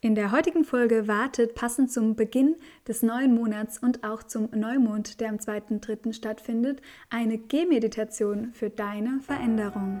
In der heutigen Folge wartet passend zum Beginn des neuen Monats und auch zum Neumond, der am 2.3. stattfindet, eine Gehmeditation für deine Veränderung.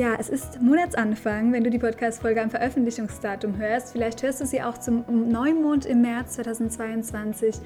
Ja, es ist Monatsanfang, wenn du die Podcast-Folge am Veröffentlichungsdatum hörst. Vielleicht hörst du sie auch zum Neumond im März 2022.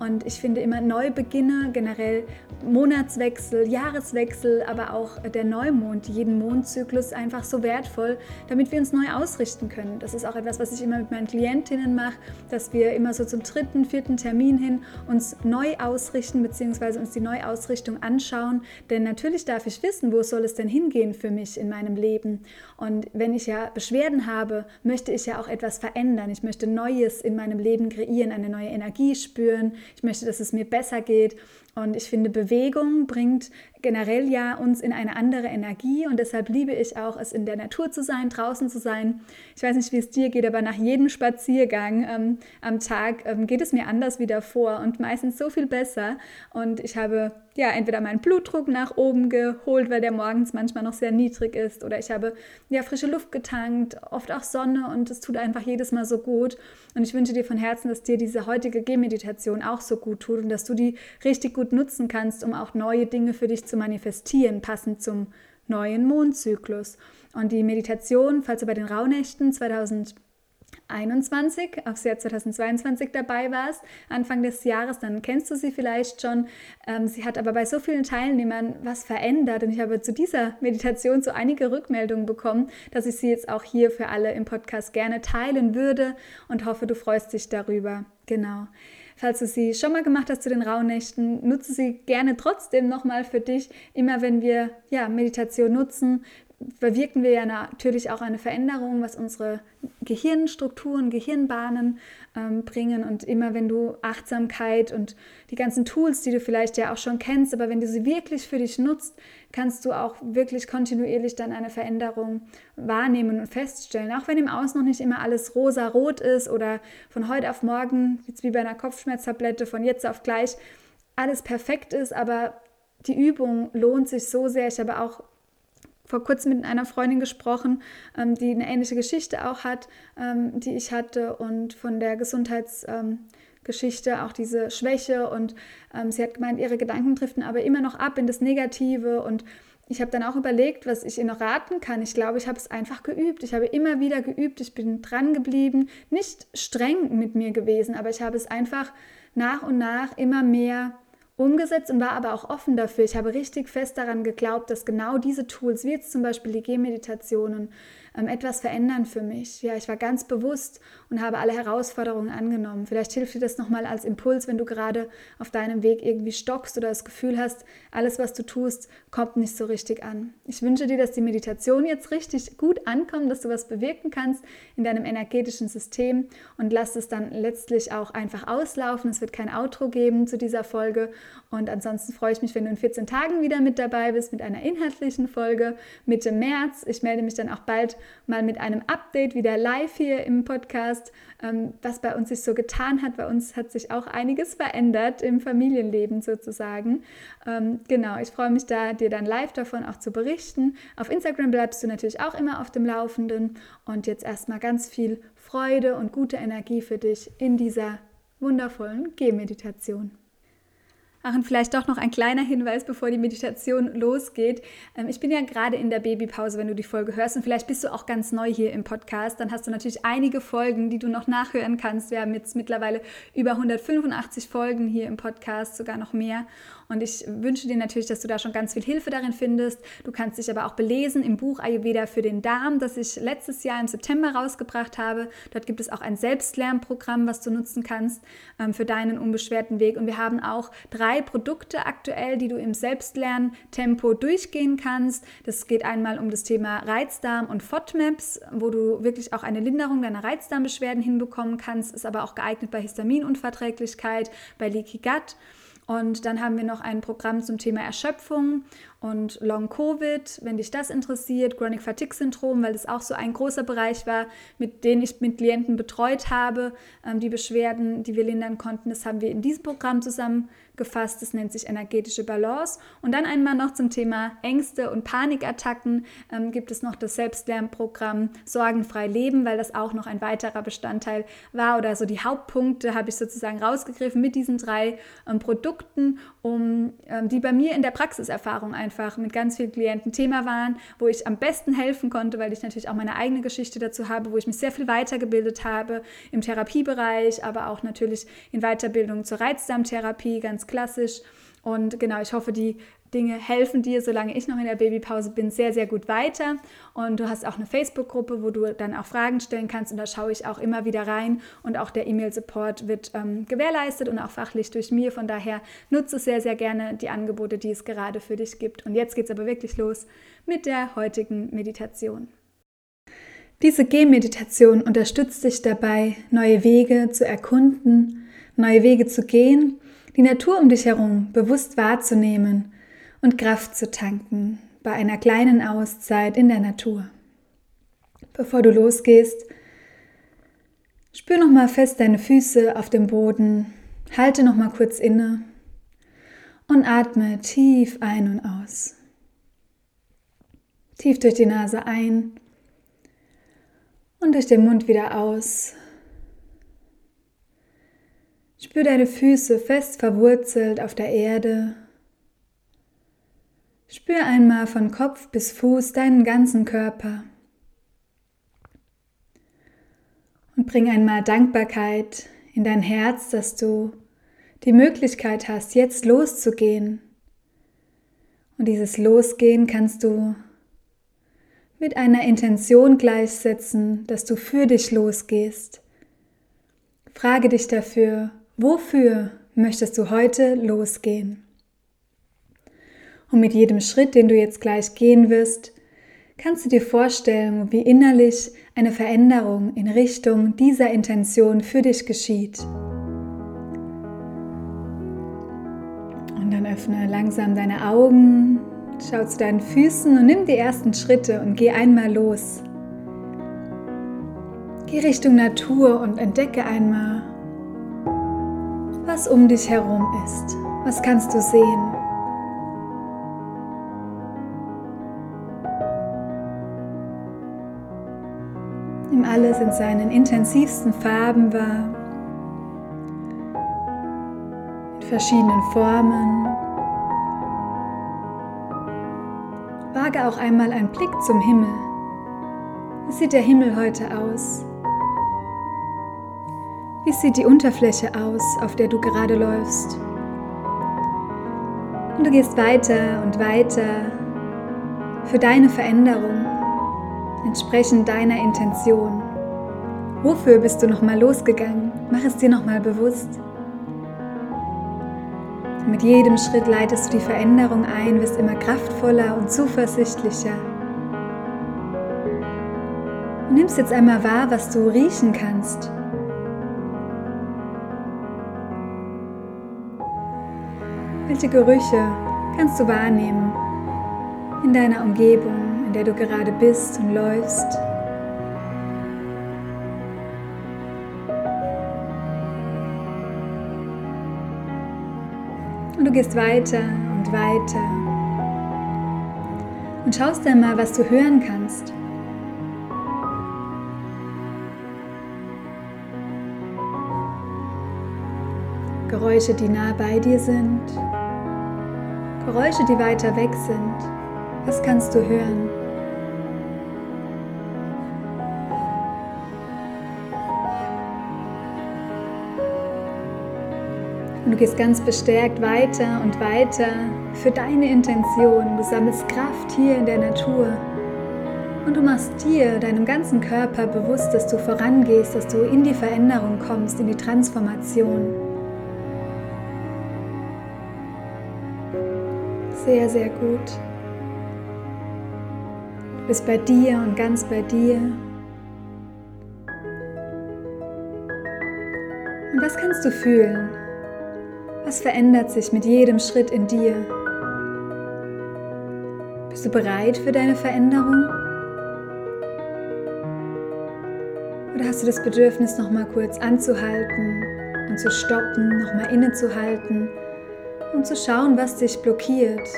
Und ich finde immer Neubeginne, generell Monatswechsel, Jahreswechsel, aber auch der Neumond, jeden Mondzyklus einfach so wertvoll, damit wir uns neu ausrichten können. Das ist auch etwas, was ich immer mit meinen Klientinnen mache, dass wir immer so zum dritten, vierten Termin hin uns neu ausrichten, beziehungsweise uns die Neuausrichtung anschauen. Denn natürlich darf ich wissen, wo soll es denn hingehen für mich in meinem Leben. Und wenn ich ja Beschwerden habe, möchte ich ja auch etwas verändern. Ich möchte Neues in meinem Leben kreieren, eine neue Energie spüren. Ich möchte, dass es mir besser geht. Und ich finde, Bewegung bringt generell ja uns in eine andere Energie und deshalb liebe ich auch, es in der Natur zu sein, draußen zu sein. Ich weiß nicht, wie es dir geht, aber nach jedem Spaziergang ähm, am Tag ähm, geht es mir anders wie davor und meistens so viel besser. Und ich habe ja entweder meinen Blutdruck nach oben geholt, weil der morgens manchmal noch sehr niedrig ist, oder ich habe ja frische Luft getankt, oft auch Sonne und es tut einfach jedes Mal so gut. Und ich wünsche dir von Herzen, dass dir diese heutige Gehmeditation auch so gut tut und dass du die richtig gut nutzen kannst, um auch neue Dinge für dich zu manifestieren, passend zum neuen Mondzyklus. Und die Meditation, falls du bei den Rauhnächten 2021 aufs Jahr 2022 dabei warst, Anfang des Jahres, dann kennst du sie vielleicht schon. Ähm, sie hat aber bei so vielen Teilnehmern was verändert und ich habe zu dieser Meditation so einige Rückmeldungen bekommen, dass ich sie jetzt auch hier für alle im Podcast gerne teilen würde und hoffe, du freust dich darüber. Genau. Falls du sie schon mal gemacht hast zu den Rauhnächten, nutze sie gerne trotzdem nochmal für dich. Immer wenn wir ja, Meditation nutzen, bewirken wir ja natürlich auch eine Veränderung, was unsere Gehirnstrukturen, Gehirnbahnen ähm, bringen. Und immer wenn du Achtsamkeit und die ganzen Tools, die du vielleicht ja auch schon kennst, aber wenn du sie wirklich für dich nutzt, kannst du auch wirklich kontinuierlich dann eine Veränderung wahrnehmen und feststellen. Auch wenn im Außen noch nicht immer alles rosa-rot ist oder von heute auf morgen, jetzt wie bei einer Kopfschmerztablette, von jetzt auf gleich alles perfekt ist, aber die Übung lohnt sich so sehr. Ich habe auch vor kurzem mit einer Freundin gesprochen, ähm, die eine ähnliche Geschichte auch hat, ähm, die ich hatte und von der Gesundheitsgeschichte ähm, auch diese Schwäche und ähm, sie hat gemeint, ihre Gedanken driften aber immer noch ab in das Negative und ich habe dann auch überlegt, was ich ihr noch raten kann. Ich glaube, ich habe es einfach geübt. Ich habe immer wieder geübt. Ich bin dran geblieben, nicht streng mit mir gewesen, aber ich habe es einfach nach und nach immer mehr umgesetzt und war aber auch offen dafür. Ich habe richtig fest daran geglaubt, dass genau diese Tools, wie jetzt zum Beispiel die Gehmeditationen, ähm, etwas verändern für mich. Ja, ich war ganz bewusst und habe alle Herausforderungen angenommen. Vielleicht hilft dir das nochmal als Impuls, wenn du gerade auf deinem Weg irgendwie stockst oder das Gefühl hast, alles, was du tust, kommt nicht so richtig an. Ich wünsche dir, dass die Meditation jetzt richtig gut ankommt, dass du was bewirken kannst in deinem energetischen System und lass es dann letztlich auch einfach auslaufen. Es wird kein Outro geben zu dieser Folge und ansonsten freue ich mich, wenn du in 14 Tagen wieder mit dabei bist mit einer inhaltlichen Folge Mitte März. Ich melde mich dann auch bald mal mit einem Update wieder live hier im Podcast, ähm, was bei uns sich so getan hat. Bei uns hat sich auch einiges verändert im Familienleben sozusagen. Ähm, genau, ich freue mich da, dir dann live davon auch zu berichten. Auf Instagram bleibst du natürlich auch immer auf dem Laufenden und jetzt erstmal ganz viel Freude und gute Energie für dich in dieser wundervollen Gehmeditation. Ach, und vielleicht doch noch ein kleiner Hinweis, bevor die Meditation losgeht. Ähm, ich bin ja gerade in der Babypause, wenn du die Folge hörst. Und vielleicht bist du auch ganz neu hier im Podcast. Dann hast du natürlich einige Folgen, die du noch nachhören kannst. Wir haben jetzt mittlerweile über 185 Folgen hier im Podcast, sogar noch mehr. Und ich wünsche dir natürlich, dass du da schon ganz viel Hilfe darin findest. Du kannst dich aber auch belesen im Buch Ayurveda für den Darm, das ich letztes Jahr im September rausgebracht habe. Dort gibt es auch ein Selbstlernprogramm, was du nutzen kannst ähm, für deinen unbeschwerten Weg. Und wir haben auch drei Produkte aktuell, die du im Selbstlerntempo durchgehen kannst. Das geht einmal um das Thema Reizdarm und FODMAPs, wo du wirklich auch eine Linderung deiner Reizdarmbeschwerden hinbekommen kannst, ist aber auch geeignet bei Histaminunverträglichkeit, bei Leaky Gut. Und dann haben wir noch ein Programm zum Thema Erschöpfung und Long Covid, wenn dich das interessiert, Chronic Fatigue Syndrom, weil das auch so ein großer Bereich war, mit dem ich mit Klienten betreut habe, ähm, die Beschwerden, die wir lindern konnten, das haben wir in diesem Programm zusammen gefasst. Das nennt sich energetische Balance. Und dann einmal noch zum Thema Ängste und Panikattacken ähm, gibt es noch das Selbstlernprogramm Sorgenfrei Leben, weil das auch noch ein weiterer Bestandteil war oder so die Hauptpunkte habe ich sozusagen rausgegriffen mit diesen drei ähm, Produkten, um ähm, die bei mir in der Praxiserfahrung einfach mit ganz vielen Klienten Thema waren, wo ich am besten helfen konnte, weil ich natürlich auch meine eigene Geschichte dazu habe, wo ich mich sehr viel weitergebildet habe im Therapiebereich, aber auch natürlich in Weiterbildung zur Reizdarmtherapie, ganz klassisch. Und genau, ich hoffe, die Dinge helfen dir, solange ich noch in der Babypause bin, sehr, sehr gut weiter. Und du hast auch eine Facebook-Gruppe, wo du dann auch Fragen stellen kannst. Und da schaue ich auch immer wieder rein. Und auch der E-Mail-Support wird ähm, gewährleistet und auch fachlich durch mir. Von daher nutze sehr, sehr gerne die Angebote, die es gerade für dich gibt. Und jetzt geht es aber wirklich los mit der heutigen Meditation. Diese Gehmeditation unterstützt dich dabei, neue Wege zu erkunden, neue Wege zu gehen die Natur um dich herum bewusst wahrzunehmen und Kraft zu tanken bei einer kleinen Auszeit in der Natur. Bevor du losgehst, spür noch mal fest deine Füße auf dem Boden, halte noch mal kurz inne und atme tief ein und aus. Tief durch die Nase ein und durch den Mund wieder aus. Spür deine Füße fest verwurzelt auf der Erde. Spür einmal von Kopf bis Fuß deinen ganzen Körper. Und bring einmal Dankbarkeit in dein Herz, dass du die Möglichkeit hast, jetzt loszugehen. Und dieses Losgehen kannst du mit einer Intention gleichsetzen, dass du für dich losgehst. Frage dich dafür, Wofür möchtest du heute losgehen? Und mit jedem Schritt, den du jetzt gleich gehen wirst, kannst du dir vorstellen, wie innerlich eine Veränderung in Richtung dieser Intention für dich geschieht. Und dann öffne langsam deine Augen, schau zu deinen Füßen und nimm die ersten Schritte und geh einmal los. Geh Richtung Natur und entdecke einmal, was um dich herum ist. Was kannst du sehen? Nimm alles in seinen intensivsten Farben wahr, in verschiedenen Formen. Wage auch einmal einen Blick zum Himmel. Wie sieht der Himmel heute aus? Wie sieht die Unterfläche aus, auf der du gerade läufst? Und du gehst weiter und weiter für deine Veränderung, entsprechend deiner Intention. Wofür bist du nochmal losgegangen? Mach es dir nochmal bewusst. Mit jedem Schritt leitest du die Veränderung ein, wirst immer kraftvoller und zuversichtlicher. Und nimmst jetzt einmal wahr, was du riechen kannst. Welche Gerüche kannst du wahrnehmen in deiner Umgebung, in der du gerade bist und läufst? Und du gehst weiter und weiter und schaust dann mal, was du hören kannst. Geräusche, die nah bei dir sind, Geräusche, die weiter weg sind. Was kannst du hören? Und du gehst ganz bestärkt weiter und weiter für deine Intention. Du sammelst Kraft hier in der Natur. Und du machst dir, deinem ganzen Körper bewusst, dass du vorangehst, dass du in die Veränderung kommst, in die Transformation. Sehr, sehr gut. Du bist bei dir und ganz bei dir. Und was kannst du fühlen? Was verändert sich mit jedem Schritt in dir? Bist du bereit für deine Veränderung? Oder hast du das Bedürfnis, noch mal kurz anzuhalten und zu stoppen, noch mal innezuhalten und zu schauen, was dich blockiert?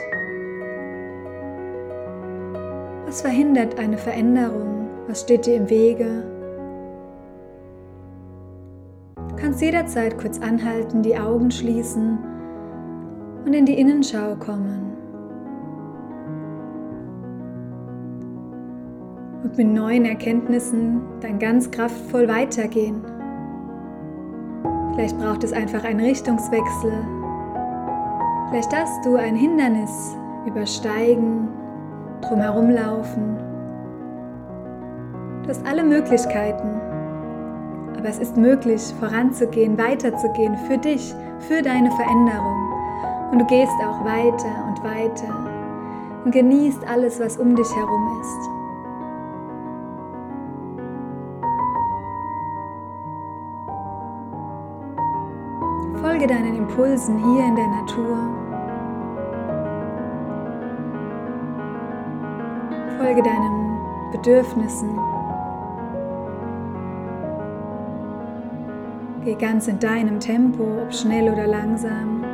Was verhindert eine Veränderung? Was steht dir im Wege? kannst jederzeit kurz anhalten, die Augen schließen und in die Innenschau kommen. Und mit neuen Erkenntnissen dann ganz kraftvoll weitergehen. Vielleicht braucht es einfach einen Richtungswechsel. Vielleicht darfst du ein Hindernis übersteigen, drumherum laufen. Du hast alle Möglichkeiten, aber es ist möglich, voranzugehen, weiterzugehen für dich, für deine Veränderung. Und du gehst auch weiter und weiter und genießt alles, was um dich herum ist. Folge deinen Impulsen hier in der Natur. Folge deinen Bedürfnissen. Geh ganz in deinem Tempo, ob schnell oder langsam.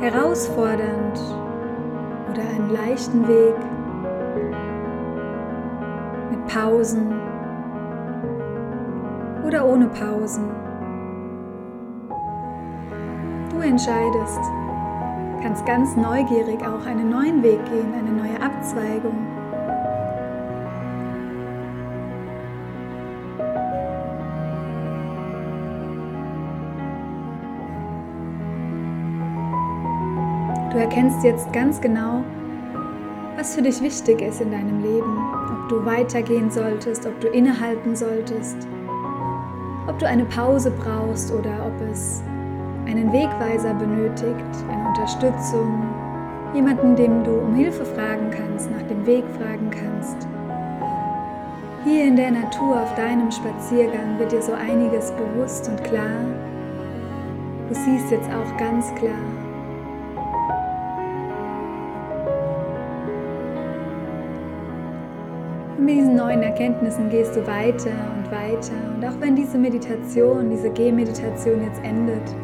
Herausfordernd oder einen leichten Weg. Mit Pausen oder ohne Pausen. Entscheidest. Kannst ganz neugierig auch einen neuen Weg gehen, eine neue Abzweigung. Du erkennst jetzt ganz genau, was für dich wichtig ist in deinem Leben, ob du weitergehen solltest, ob du innehalten solltest, ob du eine Pause brauchst oder ob es einen Wegweiser benötigt, eine Unterstützung, jemanden, dem du um Hilfe fragen kannst, nach dem Weg fragen kannst. Hier in der Natur auf deinem Spaziergang wird dir so einiges bewusst und klar. Du siehst jetzt auch ganz klar, mit diesen neuen Erkenntnissen gehst du weiter und weiter. Und auch wenn diese Meditation, diese Gehmeditation jetzt endet,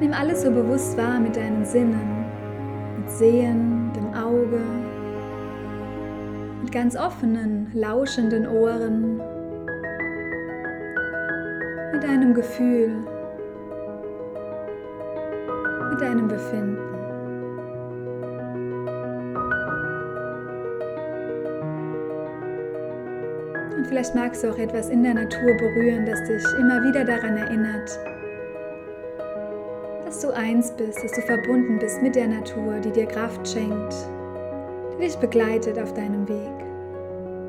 nimm alles so bewusst wahr mit deinen Sinnen, mit Sehen, dem Auge, mit ganz offenen, lauschenden Ohren, mit deinem Gefühl, mit deinem Befinden. Und vielleicht magst du auch etwas in der Natur berühren, das dich immer wieder daran erinnert, eins bist, dass du verbunden bist mit der Natur, die dir Kraft schenkt, die dich begleitet auf deinem Weg.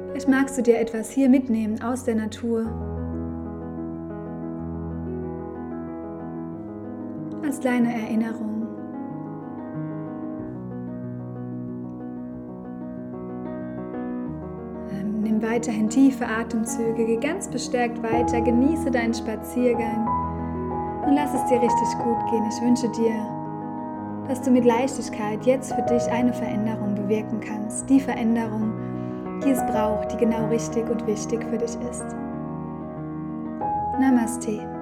Vielleicht magst du dir etwas hier mitnehmen aus der Natur. Als kleine Erinnerung. weiterhin tiefe Atemzüge, geh ganz bestärkt weiter, genieße deinen Spaziergang und lass es dir richtig gut gehen. Ich wünsche dir, dass du mit Leichtigkeit jetzt für dich eine Veränderung bewirken kannst. Die Veränderung, die es braucht, die genau richtig und wichtig für dich ist. Namaste.